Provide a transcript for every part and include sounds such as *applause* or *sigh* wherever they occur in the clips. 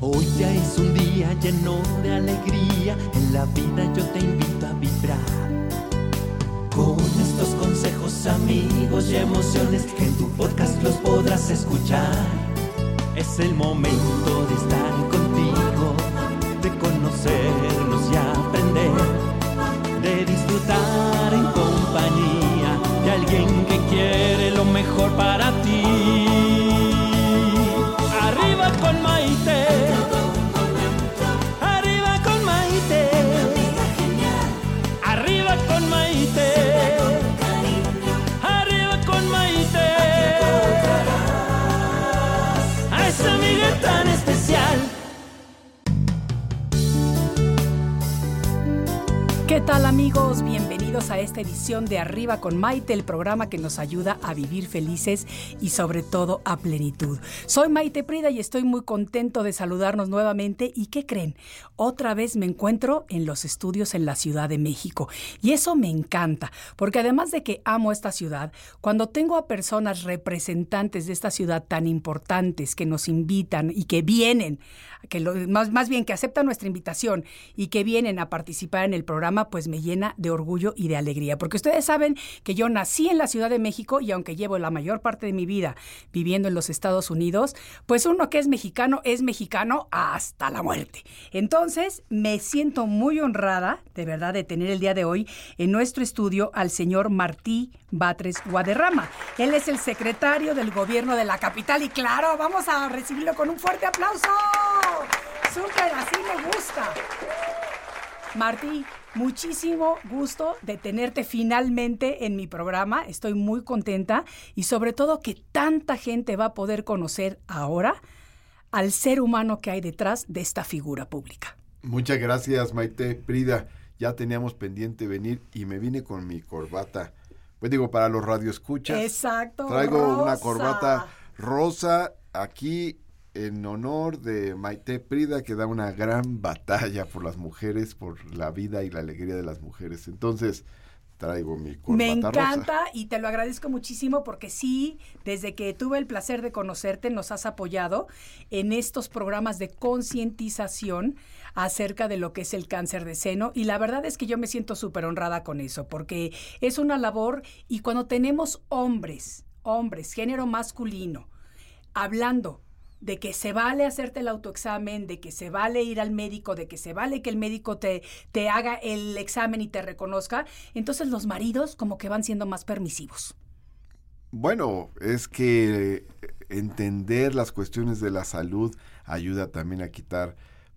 Hoy ya es un día lleno de alegría, en la vida yo te invito a vibrar. Con estos consejos, amigos y emociones, que en tu podcast los podrás escuchar. Es el momento de estar contigo, de conocernos tal amigos? Bienvenidos a esta edición de Arriba con Maite, el programa que nos ayuda a vivir felices y sobre todo a plenitud. Soy Maite Prida y estoy muy contento de saludarnos nuevamente y ¿qué creen? Otra vez me encuentro en los estudios en la Ciudad de México y eso me encanta porque además de que amo esta ciudad, cuando tengo a personas representantes de esta ciudad tan importantes que nos invitan y que vienen, que más, más bien que aceptan nuestra invitación y que vienen a participar en el programa, pues me llena de orgullo y de alegría. Porque ustedes saben que yo nací en la Ciudad de México y aunque llevo la mayor parte de mi vida viviendo en los Estados Unidos, pues uno que es mexicano es mexicano hasta la muerte. Entonces, me siento muy honrada, de verdad, de tener el día de hoy en nuestro estudio al señor Martí Batres Guaderrama. Él es el secretario del gobierno de la capital y claro, vamos a recibirlo con un fuerte aplauso. Súper, así me gusta. Martí, muchísimo gusto de tenerte finalmente en mi programa. Estoy muy contenta y sobre todo que tanta gente va a poder conocer ahora al ser humano que hay detrás de esta figura pública. Muchas gracias, Maite Prida. Ya teníamos pendiente venir y me vine con mi corbata. Pues digo, para los radioescuchas. Exacto. Traigo una corbata rosa aquí en honor de Maite Prida, que da una gran batalla por las mujeres, por la vida y la alegría de las mujeres. Entonces, traigo mi corbata Me rosa. encanta y te lo agradezco muchísimo porque sí, desde que tuve el placer de conocerte, nos has apoyado en estos programas de concientización acerca de lo que es el cáncer de seno y la verdad es que yo me siento súper honrada con eso porque es una labor y cuando tenemos hombres, hombres, género masculino, hablando de que se vale hacerte el autoexamen, de que se vale ir al médico, de que se vale que el médico te, te haga el examen y te reconozca, entonces los maridos como que van siendo más permisivos. Bueno, es que entender las cuestiones de la salud ayuda también a quitar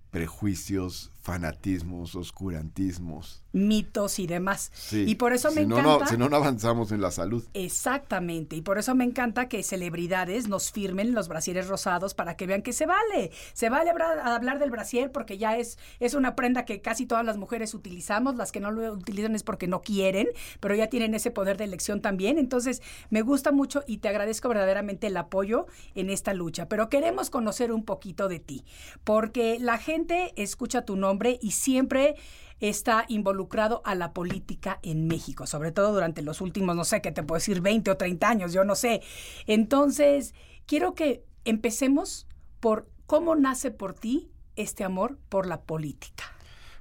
prejuicios, fanatismos, oscurantismos. mitos y demás. Sí. Y por eso me si no, encanta. no, si no, no avanzamos en la salud. Exactamente, y por eso me encanta que celebridades nos firmen los brasieres rosados para que vean que se vale. Se vale hablar, hablar del brasier porque ya es, es una prenda que casi todas las mujeres utilizamos, las que no lo utilizan es porque no quieren, pero ya tienen ese poder de elección también. Entonces, me gusta mucho y te agradezco verdaderamente el apoyo en esta lucha, pero queremos conocer un poquito de ti, porque la gente escucha tu nombre y siempre está involucrado a la política en México, sobre todo durante los últimos, no sé, qué te puedo decir, 20 o 30 años, yo no sé. Entonces, quiero que empecemos por cómo nace por ti este amor por la política.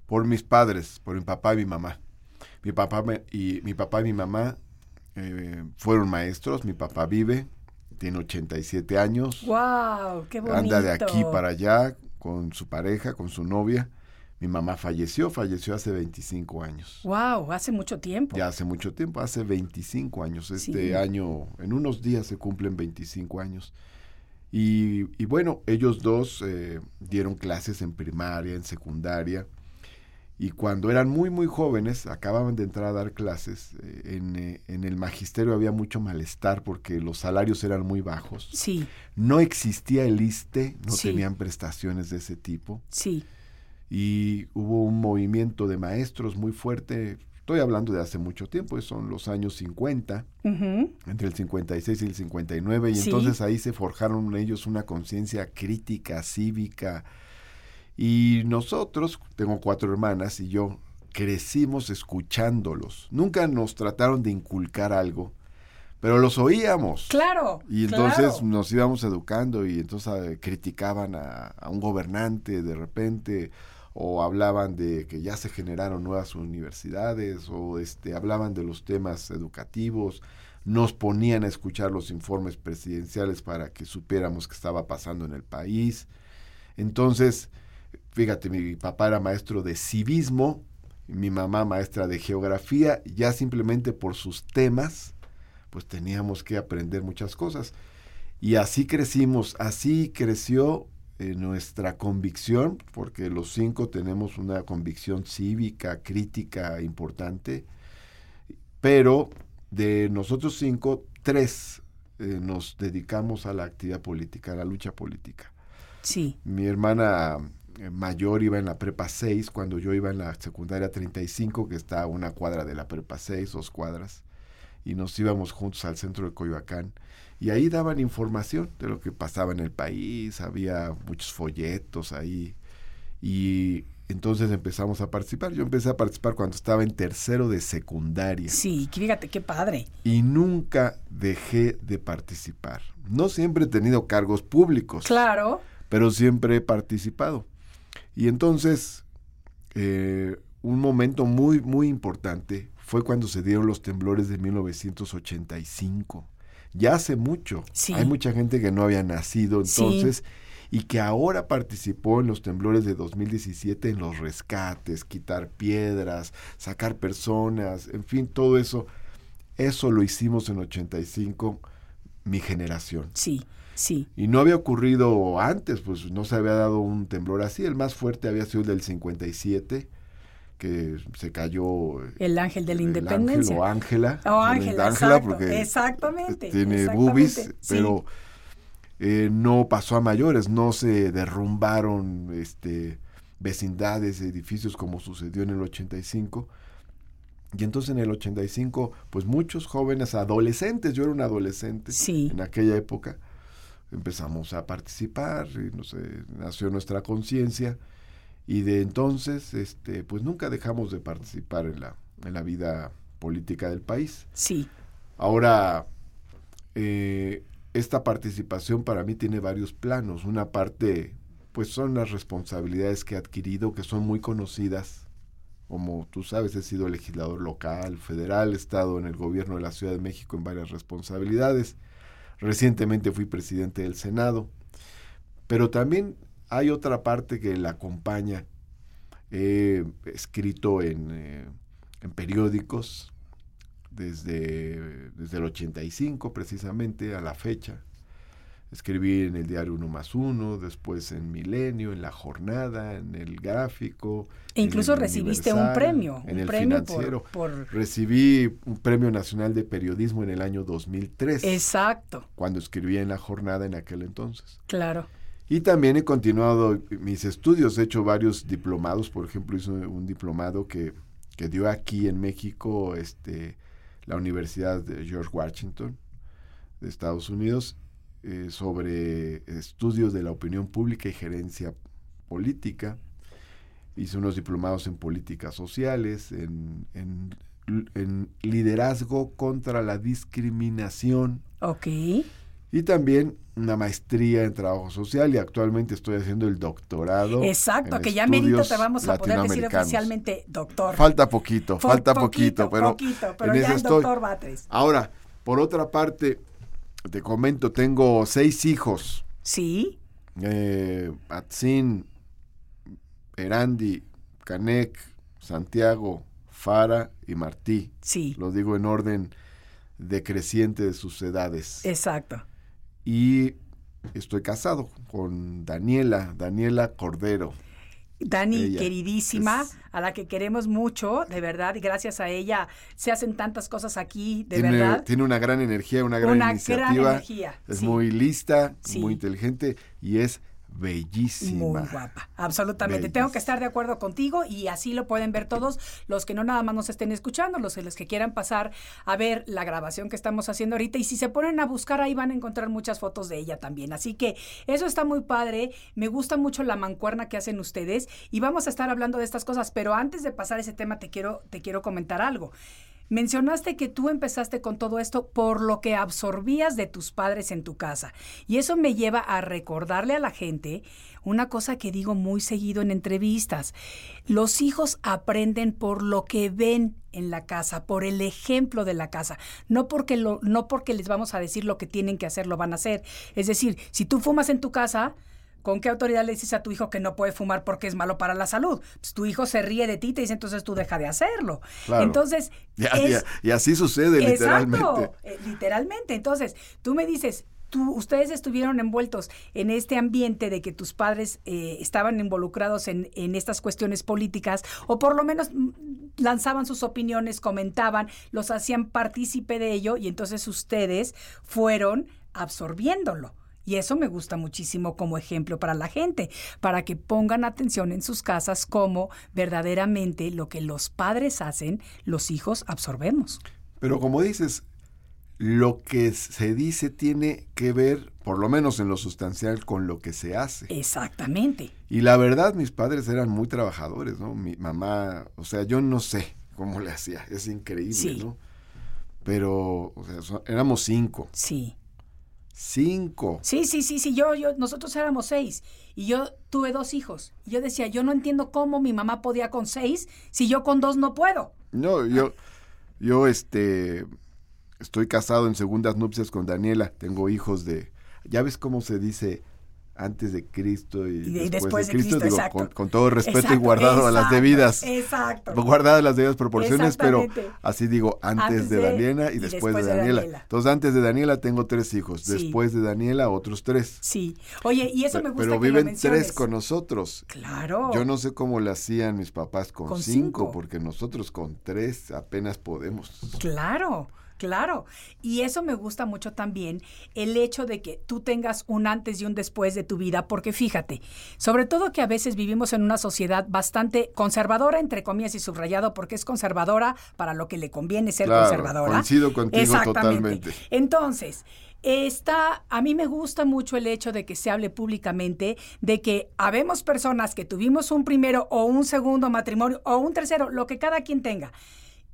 Por mis padres, por mi papá y mi mamá. Mi papá me- y mi papá y mi mamá eh, fueron maestros, mi papá vive, tiene 87 años. ¡Wow! ¡Qué bonito! Anda de aquí para allá con su pareja, con su novia. Mi mamá falleció, falleció hace 25 años. ¡Wow! Hace mucho tiempo. Ya hace mucho tiempo, hace 25 años. Este Sí. año, en unos días se cumplen 25 años. Y, y bueno, ellos dos eh, dieron clases en primaria, en secundaria. Y cuando eran muy, muy jóvenes, acababan de entrar a dar clases. eh, en, eh, en el magisterio había mucho malestar porque los salarios eran muy bajos. Sí, No existía el ISTE, no Sí. tenían prestaciones de ese tipo. sí. Y hubo un movimiento de maestros muy fuerte. Estoy hablando de hace mucho tiempo, son los años 50 Ujú. entre el 56 y el 59, y Sí. entonces ahí se forjaron ellos una conciencia crítica, cívica, y nosotros, tengo cuatro hermanas y yo, crecimos escuchándolos. Nunca nos trataron de inculcar algo, pero los oíamos. Claro. Y entonces claro. nos íbamos educando y entonces eh, criticaban a, a un gobernante de repente o hablaban de que ya se generaron nuevas universidades o este hablaban de los temas educativos, nos ponían a escuchar los informes presidenciales para que supiéramos qué estaba pasando en el país. Entonces, fíjate, mi papá era maestro de civismo, mi mamá maestra de geografía, ya simplemente por sus temas, pues teníamos que aprender muchas cosas. Y así crecimos, así creció eh, nuestra convicción, porque los cinco tenemos una convicción cívica, crítica importante, pero de nosotros cinco, tres eh, nos dedicamos a la actividad política, a la lucha política. Sí, Mi hermana eh, mayor iba en la prepa 6 cuando yo iba en la secundaria 35, que está a una cuadra de la prepa 6, dos cuadras, y nos íbamos juntos al centro de Coyoacán. Y ahí daban información de lo que pasaba en el país, había muchos folletos ahí. Y entonces empezamos a participar. Yo empecé a participar cuando estaba en tercero de secundaria sí, fíjate qué padre. y nunca dejé de participar. No siempre he tenido cargos públicos Claro. pero siempre he participado. Y entonces, eh, un momento muy, muy importante fue cuando se dieron los temblores de 1985. Ya hace mucho. Sí. Hay mucha gente que no había nacido Sí. entonces y que ahora participó en los temblores de 2017 en los rescates, quitar piedras, sacar personas, en fin, todo eso. Eso lo hicimos en 85, mi generación. Sí, sí. Y no había ocurrido antes, pues no se había dado un temblor así. El más fuerte había sido el del 57, que se cayó eh, El ángel de la el independencia. ángel o Ángela. Bueno, Ángela, Ángela porque exactamente, tiene exactamente, boobies, sí. pero eh, no pasó a mayores, no se derrumbaron este vecindades, edificios como sucedió en el 85. Y entonces en el 85, pues muchos jóvenes, adolescentes, yo era un adolescente Sí. en aquella época, empezamos a participar, y no sé, nació nuestra conciencia y de entonces, este, pues nunca dejamos de participar en la, en la vida política del país. Sí, Ahora, eh, esta participación para mí tiene varios planos. Una parte, pues son las responsabilidades que he adquirido, que son muy conocidas. Como tú sabes, he sido legislador local, federal, he estado en el gobierno de la Ciudad de México en varias responsabilidades. Recientemente fui presidente del Senado. Pero también hay otra parte que la acompaña. He escrito en, eh, en periódicos, desde, desde el 85 precisamente a la fecha. Escribí en el diario Uno más Uno, después en Milenio, en La Jornada, en El Gráfico. E incluso recibiste un premio, En un el premio por- Financiero. por- Recibí un Premio Nacional de Periodismo en el año 2003, exacto, cuando escribí en La Jornada en aquel entonces. claro. Y también he continuado mis estudios, he hecho varios diplomados, por ejemplo, hice un diplomado que, que dio aquí en México este, la Universidad de George Washington de Estados Unidos eh, sobre estudios de la opinión pública y gerencia política. Hice unos diplomados en políticas sociales, en, en- en liderazgo contra la discriminación. Ok, y también una maestría en trabajo social y actualmente estoy haciendo el doctorado. exacto, que ya merito te vamos a poder decir oficialmente doctor. Falta poquito, falta poquito, pero, poquito, pero en ya el estoy. doctor Batres. Ahora, por otra parte, te comento, tengo seis hijos. Sí. Eh, Atzin, Erandi, Canek, Santiago, Fara y Martí. Sí. Lo digo en orden decreciente de sus edades. Exacto. Y estoy casado con Daniela, Daniela Cordero. Dani, Ella queridísima, es- a la que queremos mucho, de verdad, y gracias a ella se hacen tantas cosas aquí, de tiene, verdad. tiene una gran energía, una gran Una gran iniciativa. energía, Es sí. muy lista, Sí. muy inteligente y es bellísima. Muy guapa, absolutamente. Tengo que estar de acuerdo contigo y así lo pueden ver todos los que no nada más nos estén escuchando, los, los que quieran pasar a ver la grabación que estamos haciendo ahorita y si se ponen a buscar ahí van a encontrar muchas fotos de ella también. Así que eso está muy padre, me gusta mucho la mancuerna que hacen ustedes y vamos a estar hablando de estas cosas, pero antes de pasar a ese tema te quiero, te quiero comentar algo. Mencionaste que tú empezaste con todo esto por lo que absorbías de tus padres en tu casa. Y eso me lleva a recordarle a la gente una cosa que digo muy seguido en entrevistas. Los hijos aprenden por lo que ven en la casa, por el ejemplo de la casa, no porque, lo, no porque les vamos a decir lo que tienen que hacer, lo van a hacer. Es decir, si tú fumas en tu casa, ¿Con qué autoridad le dices a tu hijo que no puede fumar porque es malo para la salud? Pues tu hijo se ríe de ti y te dice, entonces tú deja de hacerlo. Claro. Entonces, Ya- es- y así sucede literalmente. Exacto, eh, literalmente. Entonces, tú me dices, tú, ustedes estuvieron envueltos en este ambiente de que tus padres eh, estaban involucrados en, en estas cuestiones políticas, o por lo menos mm, lanzaban sus opiniones, comentaban, los hacían partícipe de ello, y entonces ustedes fueron absorbiéndolo. Y eso me gusta muchísimo como ejemplo para la gente, para que pongan atención en sus casas como verdaderamente lo que los padres hacen, los hijos absorbemos. Pero como dices, lo que se dice tiene que ver, por lo menos en lo sustancial, con lo que se hace. Exactamente. Y la verdad, mis padres eran muy trabajadores, ¿no? Mi mamá, o sea, yo no sé cómo le hacía, es increíble, Sí. ¿no? Pero, o sea, éramos cinco. Sí. Cinco. Sí, sí, sí, sí. Yo, yo, nosotros éramos seis. Y yo tuve dos hijos. Y yo decía, yo no entiendo cómo mi mamá podía con seis si yo con dos no puedo. No, yo, yo, este, estoy casado en segundas nupcias con Daniela. Tengo hijos de, ya ves cómo se dice antes de Cristo y, Y de- después, de Cristo, digo, con, con todo respeto y Exacto, guardado a las debidas, Exacto. guardadas las debidas proporciones, pero así digo, antes, Antes de, de- Daniela y, y después, después de Daniela. Daniela. Entonces, antes de Daniela tengo tres hijos, Sí. después de Daniela otros tres. Sí. Oye, y eso me gusta pero que lo viven tres con nosotros. Claro. Yo no sé cómo le hacían mis papás con, Con cinco, cinco. porque nosotros con tres apenas podemos. Claro, claro. Y eso me gusta mucho también, el hecho de que tú tengas un antes y un después de tu vida, porque fíjate, sobre todo que a veces vivimos en una sociedad bastante conservadora, entre comillas y subrayado, porque es conservadora para lo que le conviene ser Claro, conservadora. coincido contigo Exactamente. totalmente. Entonces, Está, a mí me gusta mucho el hecho de que se hable públicamente de que habemos personas que tuvimos un primero o un segundo matrimonio o un tercero, lo que cada quien tenga,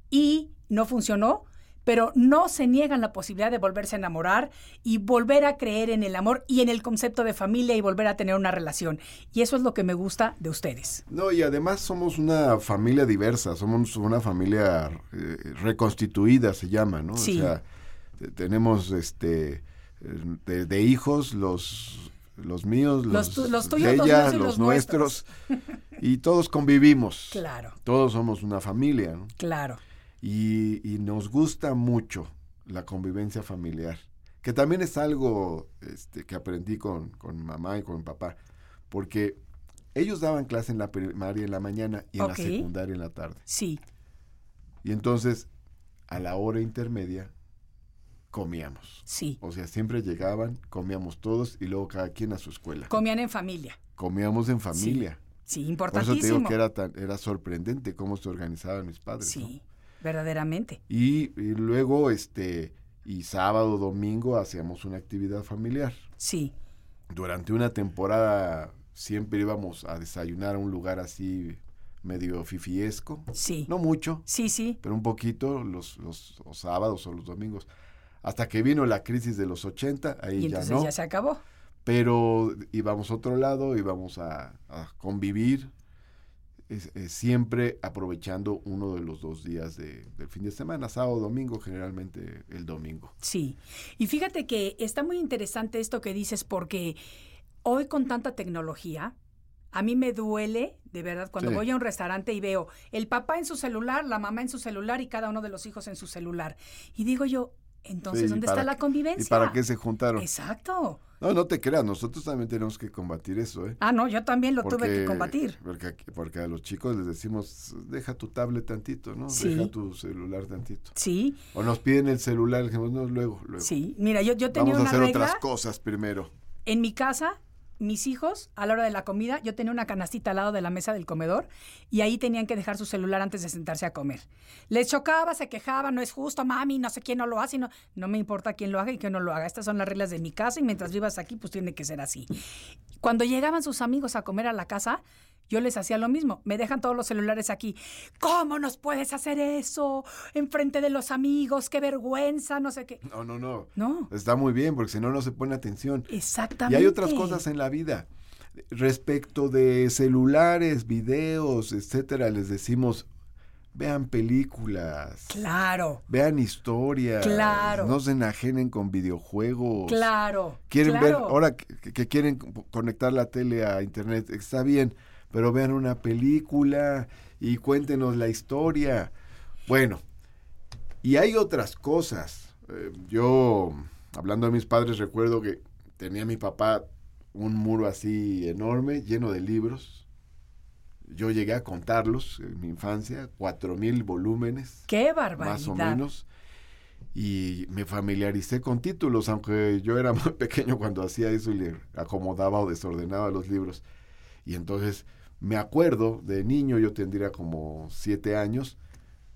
y no funcionó, pero no se niegan la posibilidad de volverse a enamorar y volver a creer en el amor y en el concepto de familia y volver a tener una relación. Y eso es lo que me gusta de ustedes. No, y además somos una familia diversa, somos una familia eh, reconstituida, se llama, ¿no? Sí. O sea, te- tenemos este de, de hijos los los míos, los, Los los tuyos, de ella, y los los nuestros, y todos convivimos. *laughs* Claro, Todos somos una familia, ¿no? claro. Y, y nos gusta mucho la convivencia familiar, que también es algo este, que aprendí con, con mamá y con papá, porque ellos daban clase en la primaria en la mañana y en la secundaria en la tarde. Sí, Y entonces, a la hora intermedia, comíamos. sí. O sea, siempre llegaban, comíamos todos y luego cada quien a su escuela. Comían en familia. comíamos en familia. Sí, Por eso te digo importantísimo. que era, tan, era sorprendente cómo se organizaban mis padres. ¿no? Verdaderamente. Y, y luego, este, y sábado, domingo hacíamos una actividad familiar. Sí, Durante una temporada siempre íbamos a desayunar a un lugar así medio fifiesco. sí. No mucho, Sí, sí. pero un poquito los, los, los sábados o los domingos. Hasta que vino la crisis de los 80, ahí Y ya entonces no. ya se acabó. Pero íbamos a otro lado, íbamos a, a convivir. Es- es siempre aprovechando uno de los dos días de- del fin de semana, sábado, domingo, generalmente el domingo. Sí. Y fíjate que está muy interesante esto que dices porque hoy con tanta tecnología, a mí me duele, de verdad, cuando Sí. voy a un restaurante y veo el papá en su celular, la mamá en su celular y cada uno de los hijos en su celular. Y digo yo, entonces, Sí, ¿y ¿dónde para está la convivencia? ¿Y para qué se juntaron? Exacto. No, no te creas, nosotros también tenemos que combatir eso, ¿eh? Ah, no, yo también lo tuve que combatir. Porque, porque a los chicos les decimos, deja tu tablet tantito, ¿no? Sí. Deja tu celular tantito. Sí, O nos piden el celular, dijimos, no, luego, luego. sí. Mira, yo, yo tenía Vamos a una hacer regla. otras cosas primero. En mi casa, mis hijos, a la hora de la comida, yo tenía una canastita al lado de la mesa del comedor y ahí tenían que dejar su celular antes de sentarse a comer. Les chocaba, se quejaban, no es justo, mami, no sé quién no lo hace. No, no me importa quién lo haga y quién no lo haga. Estas son las reglas de mi casa y mientras vivas aquí, pues tiene que ser así. Cuando llegaban sus amigos a comer a la casa, yo les hacía lo mismo. Me dejan todos los celulares aquí. ¿Cómo nos puedes hacer eso? Enfrente de los amigos, qué vergüenza, no sé qué. No, no, no. No, Está muy bien, porque si no, no se pone atención. Y exactamente. hay otras cosas en la vida. Respecto de celulares, videos, etcétera, les decimos, vean películas, Claro, vean historias, Claro. no se enajenen con videojuegos. claro. Quieren ver, ahora que, que quieren co- conectar la tele a internet, está bien, pero vean una película y cuéntenos la historia. Bueno, y hay otras cosas. Eh, yo, hablando de mis padres, recuerdo que tenía mi papá un muro así enorme, lleno de libros. Yo llegué a contarlos en mi infancia, cuatro mil volúmenes Qué barbaridad. más o menos. Y me familiaricé con títulos, aunque yo era *laughs* muy pequeño cuando hacía eso y le acomodaba o desordenaba los libros. Y entonces me acuerdo de niño, yo tendría como siete años,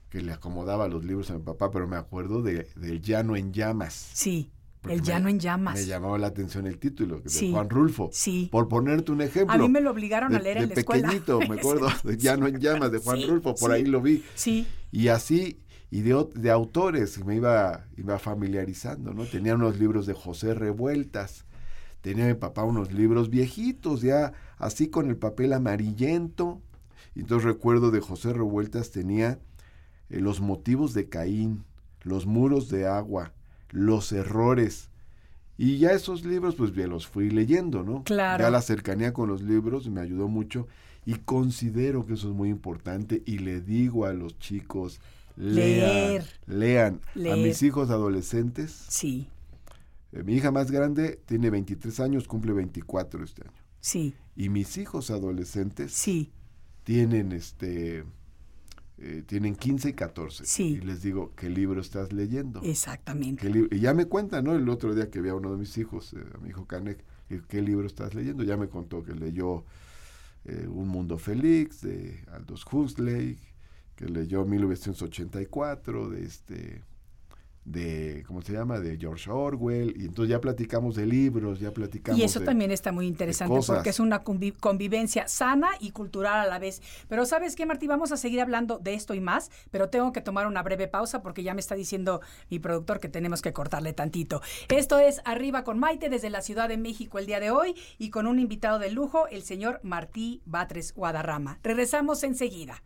que le acomodaba los libros a mi papá, pero me acuerdo de, del Llano en Llamas. Sí, porque el me- llano en llamas. Me llamaba la atención el título, de Sí, Juan Rulfo. sí. Por ponerte un ejemplo. A mí me lo obligaron a leer en la escuela. pequeñito, me *laughs* acuerdo, de Llano en Llamas, de Juan Sí, Rulfo, por ahí lo vi. Sí, Y así, y de, de autores, me iba, iba familiarizando, ¿no? Tenía unos libros de José Revueltas, tenía mi papá unos libros viejitos, ya así con el papel amarillento. Y entonces recuerdo de José Revueltas tenía eh, los motivos de Caín, los muros de agua, los errores. Y ya esos libros, pues ya los fui leyendo, ¿no? Claro. Ya la cercanía con los libros me ayudó mucho y considero que eso es muy importante y le digo a los chicos, lean, Leer. lean. A mis hijos adolescentes, sí, eh, mi hija más grande tiene 23 años, cumple 24 este año. sí, Y mis hijos adolescentes sí, tienen este eh, tienen 15 y 14. Sí. Y les digo, ¿qué libro estás leyendo? exactamente. ¿Qué y ya me cuentan, ¿no? El otro día que vi a uno de mis hijos, eh, a mi hijo Canek, ¿qué libro estás leyendo? Ya me contó que leyó eh, Un Mundo Feliz de Aldous Huxley, que leyó 1984 de este de cómo se llama de George Orwell y entonces ya platicamos de libros ya platicamos Y eso de- también está muy interesante porque es una convi- convivencia sana y cultural a la vez. Pero ¿sabes qué, Martí? Vamos a seguir hablando de esto y más, pero tengo que tomar una breve pausa porque ya me está diciendo mi productor que tenemos que cortarle tantito. Esto es Arriba con Maite desde la Ciudad de México el día de hoy y con un invitado de lujo, el señor Martí Batres Guadarrama. Regresamos enseguida.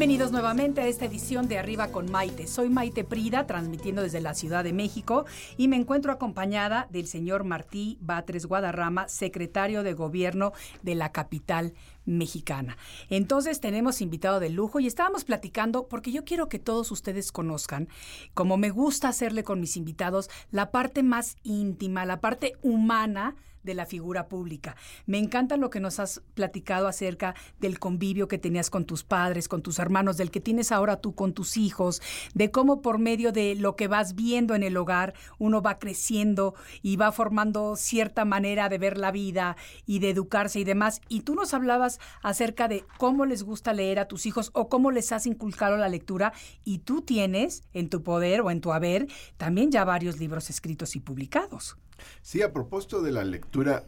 Bienvenidos nuevamente a esta edición de Arriba con Maite. Soy Maite Prida, transmitiendo desde la Ciudad de México y me encuentro acompañada del señor Martí Batres Guadarrama, secretario de Gobierno de la capital mexicana. Entonces tenemos invitado de lujo y estábamos platicando porque yo quiero que todos ustedes conozcan, como me gusta hacerle con mis invitados, la parte más íntima, la parte humana de la figura pública. Me encanta lo que nos has platicado acerca del convivio que tenías con tus padres, con tus hermanos, del que tienes ahora tú con tus hijos, de cómo por medio de lo que vas viendo en el hogar, uno va creciendo y va formando cierta manera de ver la vida y de educarse y demás. Y tú nos hablabas acerca de cómo les gusta leer a tus hijos o cómo les has inculcado la lectura y tú tienes en tu poder o en tu haber también ya varios libros escritos y publicados. Sí, a propósito de la lectura,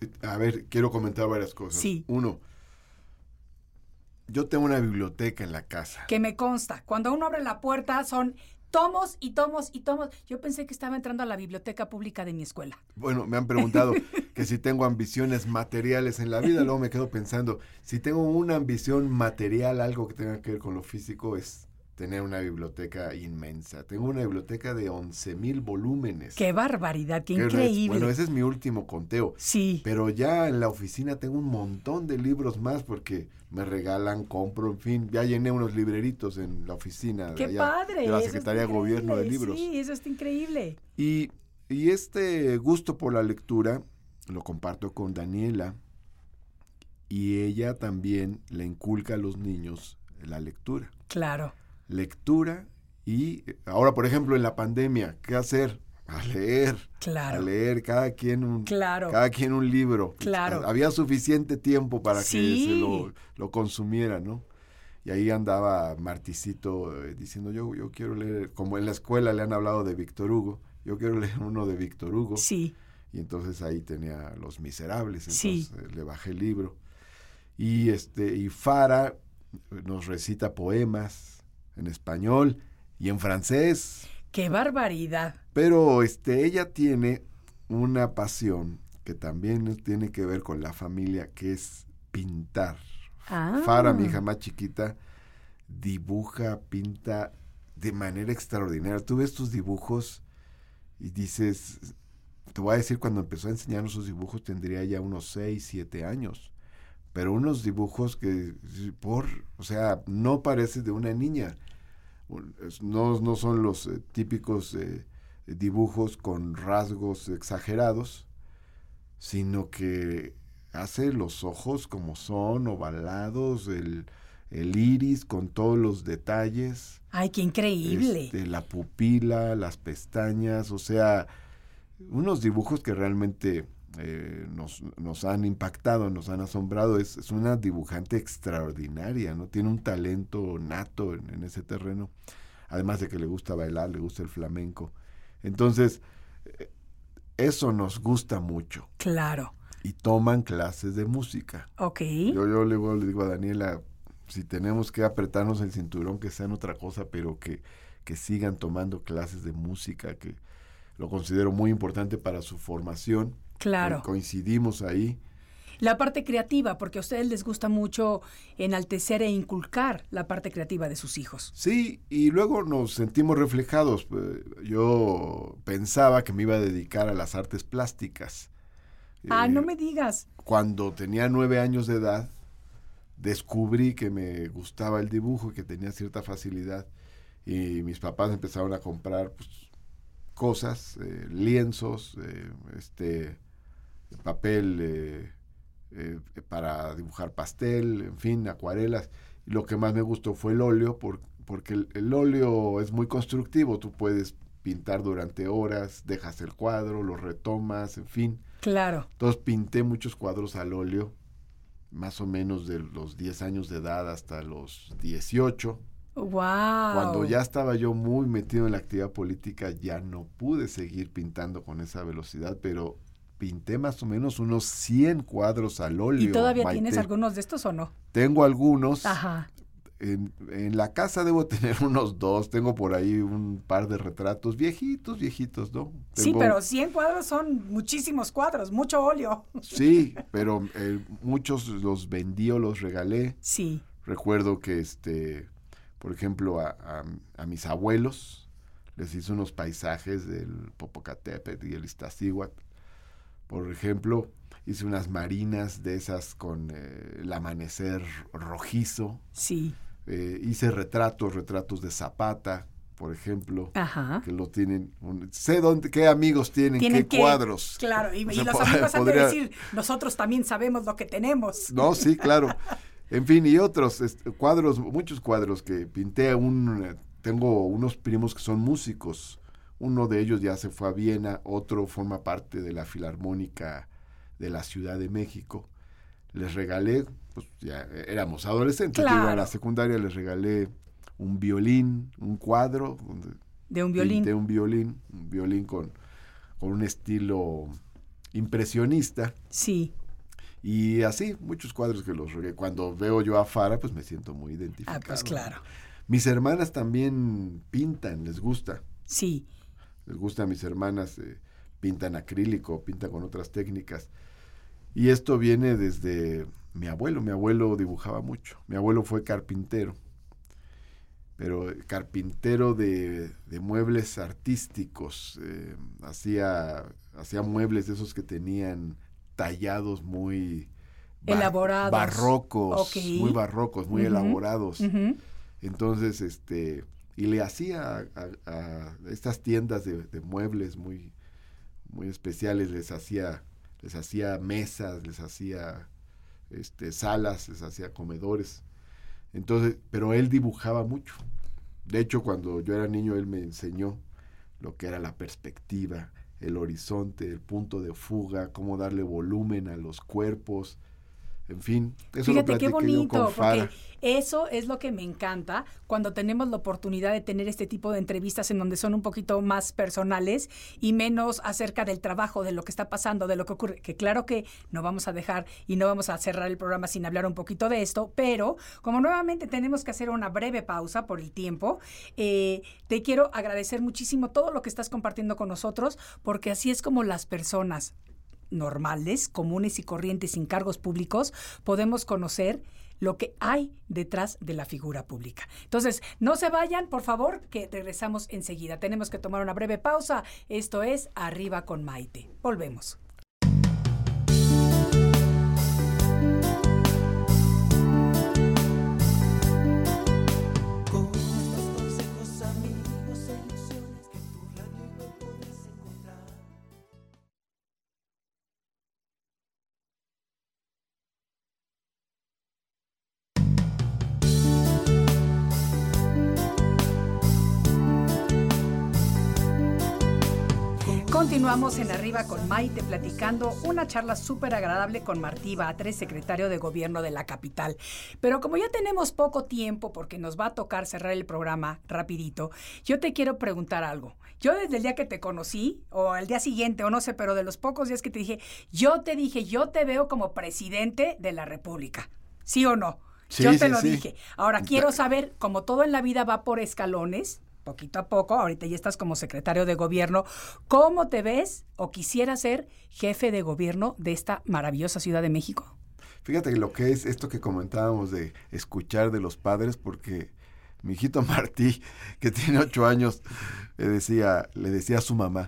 eh, a ver, quiero comentar varias cosas. Sí. Uno, yo tengo una biblioteca en la casa. Que me consta. Cuando uno abre la puerta son tomos y tomos y tomos. Yo pensé que estaba entrando a la biblioteca pública de mi escuela. Bueno, me han preguntado *laughs* que si tengo ambiciones materiales en la vida, luego me quedo pensando, si tengo una ambición material, algo que tenga que ver con lo físico, es tener una biblioteca inmensa. Tengo una biblioteca de 11 mil volúmenes. ¡Qué barbaridad! ¡Qué increíble! Bueno, ese es mi último conteo. Sí. Pero ya en la oficina tengo un montón de libros más porque me regalan, compro, en fin. Ya llené unos libreritos en la oficina de, ¡Qué allá, padre! de la Secretaría de Gobierno de. Libros. Sí, eso está increíble. Y, y este gusto por la lectura lo comparto con Daniela y ella también le inculca a los niños la lectura. Claro. Lectura y ahora, por ejemplo, en la pandemia, ¿qué hacer? A leer. Claro. A leer cada quien un, Claro. cada quien un libro. Claro. Había suficiente tiempo para que se lo, lo consumiera, ¿no? Y ahí andaba Marticito eh, diciendo, yo, yo quiero leer, como en la escuela le han hablado de Víctor Hugo, yo quiero leer uno de Víctor Hugo. Sí. Y entonces ahí tenía Los Miserables, Sí. eh, le bajé el libro. Y, este, y Fara nos recita poemas en español y en francés. ¡Qué barbaridad! Pero este, ella tiene una pasión que también tiene que ver con la familia, que es pintar. Ah. Fara, mi hija más chiquita, dibuja, pinta de manera extraordinaria. Tú ves tus dibujos y dices, te voy a decir, cuando empezó a enseñarnos sus dibujos tendría ya unos 6, 7 años. Pero unos dibujos que, por, o sea, no parece de una niña. No, no son los eh, típicos eh, dibujos con rasgos exagerados, sino que hace los ojos como son, ovalados, el, el iris con todos los detalles, ¡Ay, qué increíble! este, la pupila, las pestañas, o sea, unos dibujos que realmente eh, nos, nos han impactado, nos han asombrado. Es, es una dibujante extraordinaria, ¿no? Tiene un talento nato en, en ese terreno, además de que le gusta bailar, le gusta el flamenco. Entonces, eh, eso nos gusta mucho. Claro. Y toman clases de música. Ok. Yo, yo luego le digo a Daniela, si tenemos que apretarnos el cinturón, que sean otra cosa, pero que, que sigan tomando clases de música, que lo considero muy importante para su formación. Claro. Co- Coincidimos ahí. La parte creativa, porque a ustedes les gusta mucho enaltecer e inculcar la parte creativa de sus hijos. Sí, y luego nos sentimos reflejados. Eh, Yo pensaba que me iba a dedicar a las artes plásticas. Ah, Eh, no me digas. cuando tenía nueve años de edad, descubrí que me gustaba el dibujo y que tenía cierta facilidad. Y mis papás empezaron a comprar pues, cosas, eh, lienzos, eh, este, papel eh, eh, para dibujar pastel, en fin, acuarelas. Y lo que más me gustó fue el óleo, por- porque el, el óleo es muy constructivo. Tú puedes pintar durante horas, dejas el cuadro, lo retomas, en fin. Claro. Entonces pinté muchos cuadros al óleo, más o menos de los 10 años de edad hasta los 18. Wow. Cuando ya estaba yo muy metido en la actividad política, ya no pude seguir pintando con esa velocidad, pero pinté más o menos unos 100 cuadros al óleo. ¿Y todavía Maite. tienes algunos de estos o no? Tengo algunos. Ajá. En, en la casa debo tener *laughs* unos dos. Tengo por ahí un par de retratos viejitos, viejitos, ¿no? Sí, pero 100 cuadros son muchísimos cuadros, mucho óleo. *laughs* Sí, pero eh, muchos los vendí o los regalé. Sí. Recuerdo que, este, por ejemplo, a, a- a mis abuelos les hice unos paisajes del Popocatépetl y el Iztaccíhuatl. Por ejemplo, hice unas marinas de esas con eh, el amanecer rojizo. Sí. Eh, hice retratos, retratos de Zapata, por ejemplo, Ajá. que lo tienen. un- sé dónde, qué amigos tienen, Tienen qué que- cuadros. Claro, y, *laughs* O y sea, los pod- amigos han de decir, nosotros también sabemos lo que tenemos. *laughs* No, sí, claro. En fin, y otros este, cuadros, muchos cuadros que pinté. Un, eh, tengo unos primos que son músicos. Uno de ellos ya se fue a Viena, otro forma parte de la Filarmónica de la Ciudad de México. Les regalé, pues ya éramos adolescentes, yo iba a la secundaria, les regalé un violín, un cuadro, donde De un violín. Pinté un violín, un violín con, con un estilo impresionista. Sí. Y así, muchos cuadros que los cuando veo yo a Fara, pues me siento muy identificado. Ah, pues claro. Mis hermanas también pintan, les gusta. Sí. Les gusta a mis hermanas, eh, pintan acrílico, pintan con otras técnicas. Y esto viene desde mi abuelo. Mi abuelo dibujaba mucho. Mi abuelo fue carpintero. Pero carpintero de, de muebles artísticos. eh, hacía, hacía muebles de esos que tenían tallados muy Elaborados. barrocos, muy barrocos, muy elaborados. Entonces, este, y le hacía a, estas tiendas de, de muebles muy, muy especiales, les hacía, les hacía mesas, les hacía este, salas, les hacía comedores. Entonces, pero él dibujaba mucho. De hecho, cuando yo era niño, él me enseñó lo que era la perspectiva, el horizonte, el punto de fuga, cómo darle volumen a los cuerpos. En fin, eso lo Fíjate qué platiqué yo bonito, con porque Fara. eso es lo que me encanta cuando tenemos la oportunidad de tener este tipo de entrevistas en donde son un poquito más personales y menos acerca del trabajo, de lo que está pasando, de lo que ocurre. Que claro que no vamos a dejar y no vamos a cerrar el programa sin hablar un poquito de esto, pero como nuevamente tenemos que hacer una breve pausa por el tiempo, eh, te quiero agradecer muchísimo todo lo que estás compartiendo con nosotros, porque así es como las personas normales, comunes y corrientes sin cargos públicos, podemos conocer lo que hay detrás de la figura pública. Entonces, no se vayan, por favor, que regresamos enseguida. Tenemos que tomar una breve pausa. Esto es Arriba con Maite. Volvemos. Continuamos en Arriba con Maite platicando una charla súper agradable con Martí Batres, secretario de Gobierno de la capital. Pero como ya tenemos poco tiempo porque nos va a tocar cerrar el programa rapidito, yo te quiero preguntar algo. Yo desde el día que te conocí, o el día siguiente, o no sé, pero de los pocos días que te dije, yo te dije, yo te veo como presidente de la República. ¿Sí o no? Sí, yo te sí, lo sí. dije. Ahora quiero saber, como todo en la vida va por escalones, poquito a poco, ahorita ya estás como secretario de gobierno, ¿cómo te ves o quisiera ser jefe de gobierno de esta maravillosa Ciudad de México? Fíjate lo que es esto que comentábamos de escuchar de los padres, porque mi hijito *laughs* Martí, que tiene ocho años, le decía, le decía a su mamá,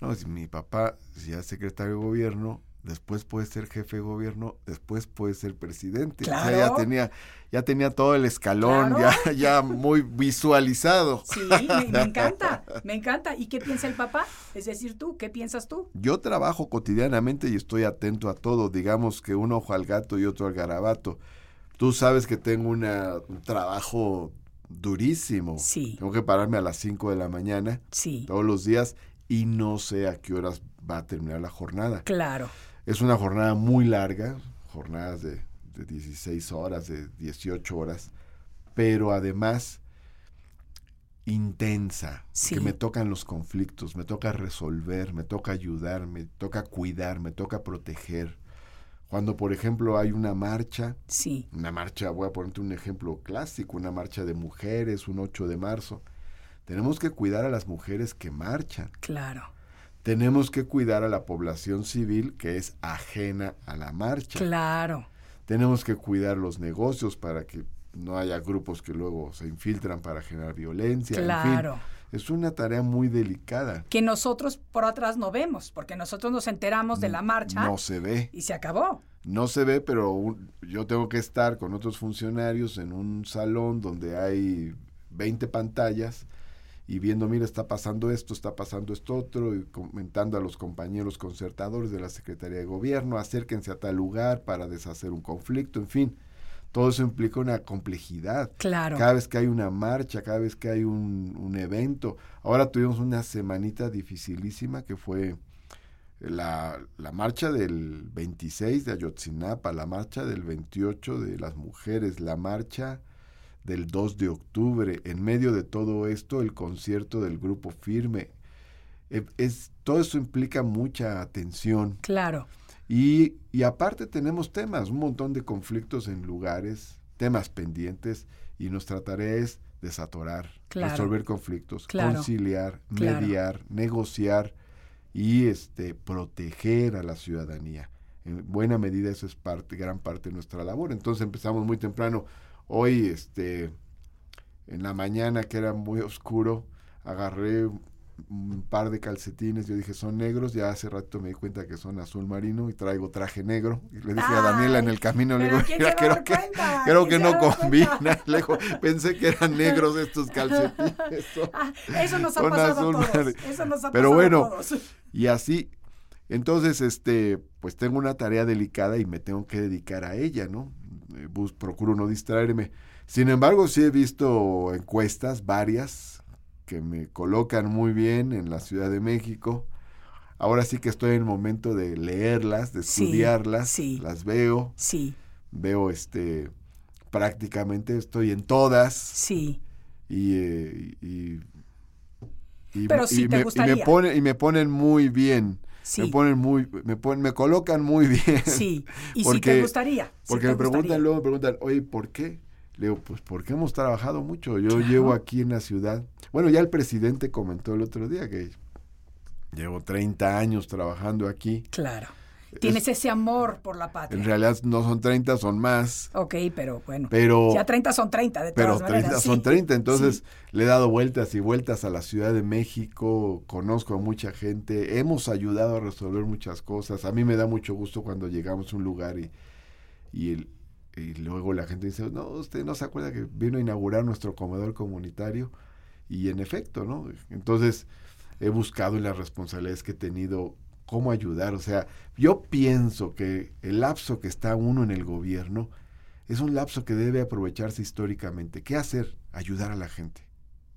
no, mi papá, si es secretario de gobierno, después puede ser jefe de gobierno, después puede ser presidente. O sea, ya Claro. tenía, ya tenía todo el escalón, Claro. ya, ya muy visualizado. Sí, me, me *laughs* encanta, me encanta. ¿Y qué piensa el papá? Es decir, tú, ¿qué piensas tú? Yo trabajo cotidianamente y estoy atento a todo. Digamos que un ojo al gato y otro al garabato. Tú sabes que tengo una, un trabajo durísimo. Sí. Tengo que pararme a las 5 de la mañana Sí, todos los días y no sé a qué horas va a terminar la jornada. claro. Es una jornada muy larga, jornadas de, de 16 horas, de 18 horas, pero además intensa, Sí. que me tocan los conflictos, me toca resolver, me toca ayudar, me toca cuidar, me toca proteger. Cuando, por ejemplo, hay una marcha, Sí, una marcha, voy a ponerte un ejemplo clásico, una marcha de mujeres, un 8 de marzo, tenemos que cuidar a las mujeres que marchan. claro, Tenemos que cuidar a la población civil que es ajena a la marcha. claro. Tenemos que cuidar los negocios para que no haya grupos que luego se infiltran para generar violencia. en fin. Claro. es una tarea muy delicada. Que nosotros por atrás no vemos, porque nosotros nos enteramos de la marcha No se ve. y se acabó. No se ve, pero un- yo tengo que estar con otros funcionarios en un salón donde hay 20 pantallas y viendo, mira, está pasando esto, está pasando esto otro, y comentando a los compañeros concertadores de la Secretaría de Gobierno, acérquense a tal lugar para deshacer un conflicto, en fin. Todo eso implica una complejidad. Claro. Cada vez que hay una marcha, cada vez que hay un, un evento. Ahora tuvimos una semanita dificilísima que fue la, la marcha del 26 de Ayotzinapa, la marcha del 28 de las mujeres, la marcha del 2 de octubre. En medio de todo esto, el concierto del grupo Firme. eh, es, todo eso implica mucha atención. Claro. Y, y aparte tenemos temas, un montón de conflictos en lugares, temas pendientes, y nuestra tarea es desatorar, Claro. resolver conflictos, Claro. conciliar, Claro. mediar, negociar y este proteger a la ciudadanía. En buena medida eso es parte, gran parte de nuestra labor. Entonces empezamos muy temprano. Hoy, este, en la mañana que era muy oscuro, agarré un par de calcetines, yo dije son negros, ya hace rato me di cuenta que son azul marino y traigo traje negro. Y le dije a Daniela en el camino, le digo, ¿quién "Mira, creo que, *laughs* creo ¿Quién que no combina. *laughs* Le digo, pensé que eran negros estos calcetines. son- *laughs* Ah, eso nos ha pasado a azul todos. Eso nos ha Pero pasado a bueno, todos. Y así, entonces, este, pues tengo una tarea delicada y me tengo que dedicar a ella, ¿no? Eh, bus- procuro no distraerme. Sin embargo, sí he visto encuestas, varias, que me colocan muy bien en la Ciudad de México. Ahora sí que estoy en el momento de leerlas, de estudiarlas, sí. las veo, Sí, veo este, prácticamente estoy en todas sí. y, eh, y, y- Pero y sí te me, y me pone- y me ponen muy bien. Sí. Me ponen muy, me ponen, me colocan muy bien. Sí, *laughs* y si te gustaría. Porque te me preguntan, gustaría. luego me preguntan, oye, ¿por qué? Le digo, pues porque hemos trabajado mucho. Yo Claro. llevo aquí en la ciudad. Bueno, ya el presidente comentó el otro día que llevo 30 años trabajando aquí. Claro. Tienes ese amor por la patria. En realidad no son 30, son más. Ok, pero bueno. Pero, ya 30 son 30, de pero todas 30 maneras. son sí. *laughs* 30. Entonces Sí. le he dado vueltas y vueltas a la Ciudad de México. Conozco a mucha gente. Hemos ayudado a resolver muchas cosas. A mí me da mucho gusto cuando llegamos a un lugar y, y, el- y luego la gente dice, no, usted no se acuerda que vino a inaugurar nuestro comedor comunitario. Y en efecto, ¿no? Entonces he buscado en las responsabilidades que he tenido cómo ayudar. O sea, yo pienso que el lapso que está uno en el gobierno es un lapso que debe aprovecharse históricamente. ¿Qué hacer? Ayudar a la gente.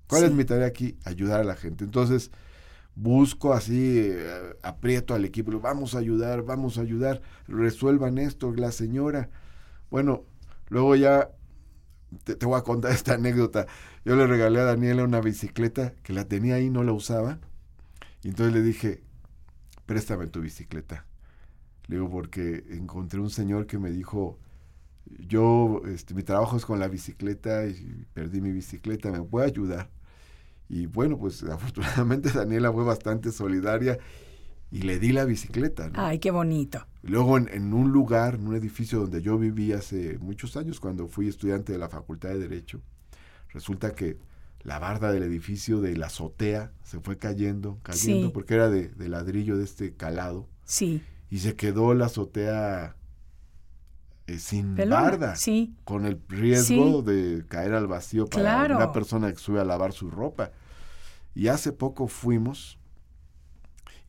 ¿Cuál es mi tarea aquí? Ayudar a la gente. Entonces, busco así, eh, aprieto al equipo, vamos a ayudar, vamos a ayudar, resuelvan esto, la señora. Bueno, luego ya te, te voy a contar *laughs* esta anécdota. Yo le regalé a Daniela una bicicleta que la tenía ahí, no la usaba. Y entonces le dije, préstame tu bicicleta. Le digo, porque encontré un señor que me dijo, yo, este, mi trabajo es con la bicicleta y perdí mi bicicleta, ¿me puede ayudar? Y bueno, pues *laughs* afortunadamente Daniela fue bastante solidaria y le di la bicicleta. ¿no? Ay, qué bonito. Luego en, en un lugar, en un edificio donde yo viví hace muchos años, cuando fui estudiante de la Facultad de Derecho, resulta que la barda del edificio de la azotea se fue cayendo, cayendo, Sí. porque era de, de ladrillo de este calado, Sí. y se quedó la azotea eh, sin Pelona, barda, Sí. con el riesgo Sí. de caer al vacío para Claro. una persona que sube a lavar su ropa. Y hace poco fuimos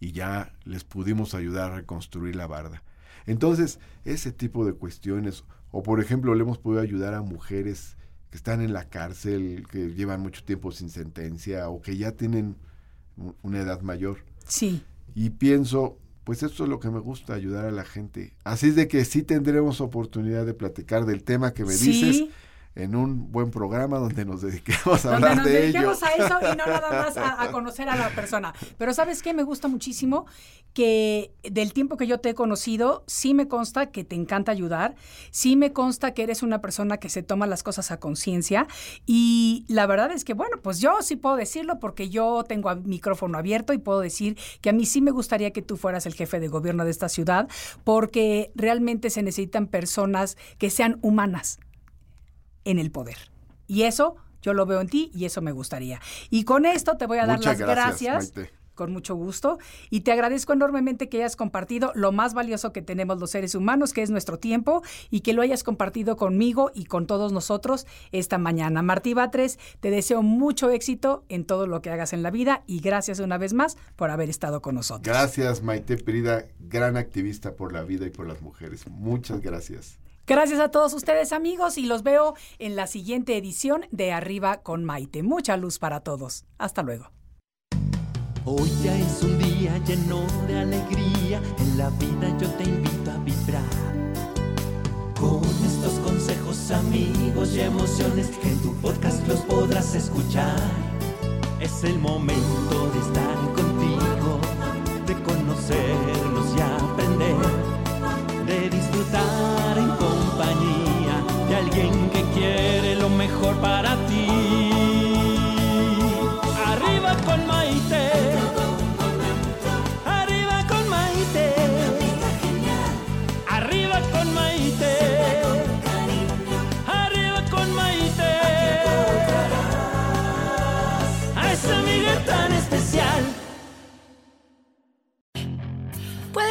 y ya les pudimos ayudar a reconstruir la barda. Entonces, ese tipo de cuestiones, o por ejemplo, le hemos podido ayudar a mujeres que están en la cárcel, que llevan mucho tiempo sin sentencia o que ya tienen una edad mayor. Sí. Y pienso, pues esto es lo que me gusta, ayudar a la gente. Así es de que sí tendremos oportunidad de platicar del tema que me Sí. dices en un buen programa donde nos dediquemos a Donde hablar nos de ello. dediquemos a eso y no nada *laughs* más a, a conocer a la persona. Pero ¿sabes qué? Me gusta muchísimo que del tiempo que yo te he conocido, sí me consta que te encanta ayudar, sí me consta que eres una persona que se toma las cosas a conciencia y la verdad es que, bueno, pues yo sí puedo decirlo porque yo tengo micrófono abierto y puedo decir que a mí sí me gustaría que tú fueras el jefe de gobierno de esta ciudad porque realmente se necesitan personas que sean humanas en el poder. Y eso yo lo veo en ti y eso me gustaría. Y con esto te voy a dar las gracias. Con mucho gusto. Y te agradezco enormemente que hayas compartido lo más valioso que tenemos los seres humanos, que es nuestro tiempo, y que lo hayas compartido conmigo y con todos nosotros esta mañana. Martí Batres, te deseo mucho éxito en todo lo que hagas en la vida y gracias una vez más por haber estado con nosotros. Gracias, Maite Perida, gran activista por la vida y por las mujeres. Muchas gracias. Gracias a todos ustedes amigos y los veo en la siguiente edición de Arriba con Maite. Mucha luz para todos. Hasta luego. Hoy ya es un día lleno de alegría, en la vida yo te invito a vibrar. Con estos consejos, amigos y emociones que en tu podcast los podrás escuchar. Es el momento de estar contigo